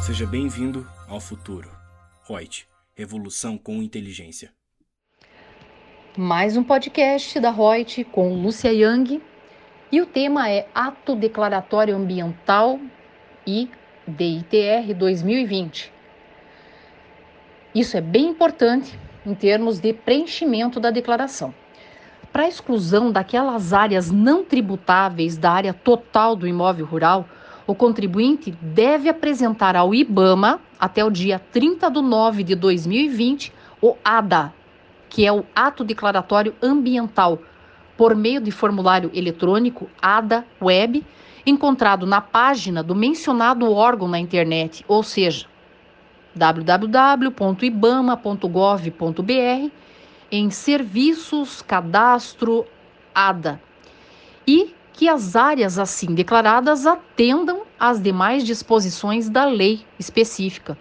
Seja bem-vindo ao futuro. Reut, revolução com inteligência. Mais um podcast da Reut com Lúcia Yang e o tema é Ato Declaratório Ambiental e DITR 2020. Isso é bem importante em termos de preenchimento da declaração. Para a exclusão daquelas áreas não tributáveis da área total do imóvel rural, o contribuinte deve apresentar ao IBAMA, até o dia 30 de nove de 2020, o ADA, que é o Ato Declaratório Ambiental, por meio de formulário eletrônico ADA Web, encontrado na página do mencionado órgão na internet, ou seja, www.ibama.gov.br em Serviços Cadastro ADA e que as áreas assim declaradas atendam às demais disposições da lei específica.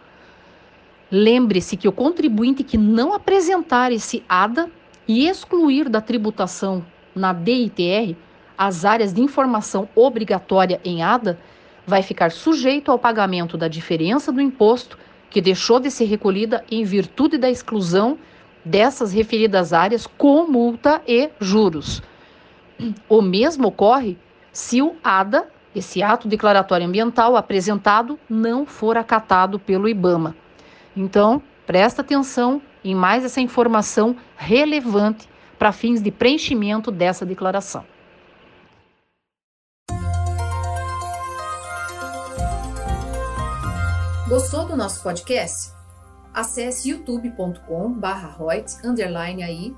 Lembre-se que o contribuinte que não apresentar esse ADA e excluir da tributação na DITR as áreas de informação obrigatória em ADA vai ficar sujeito ao pagamento da diferença do imposto que deixou de ser recolhida em virtude da exclusão dessas referidas áreas com multa e juros. O mesmo ocorre se o ADA, esse ato declaratório ambiental apresentado, não for acatado pelo IBAMA. Então, presta atenção em mais essa informação relevante para fins de preenchimento dessa declaração. Gostou do nosso podcast? Acesse youtube.com/royts_aí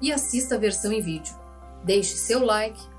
e assista a versão em vídeo. Deixe seu like,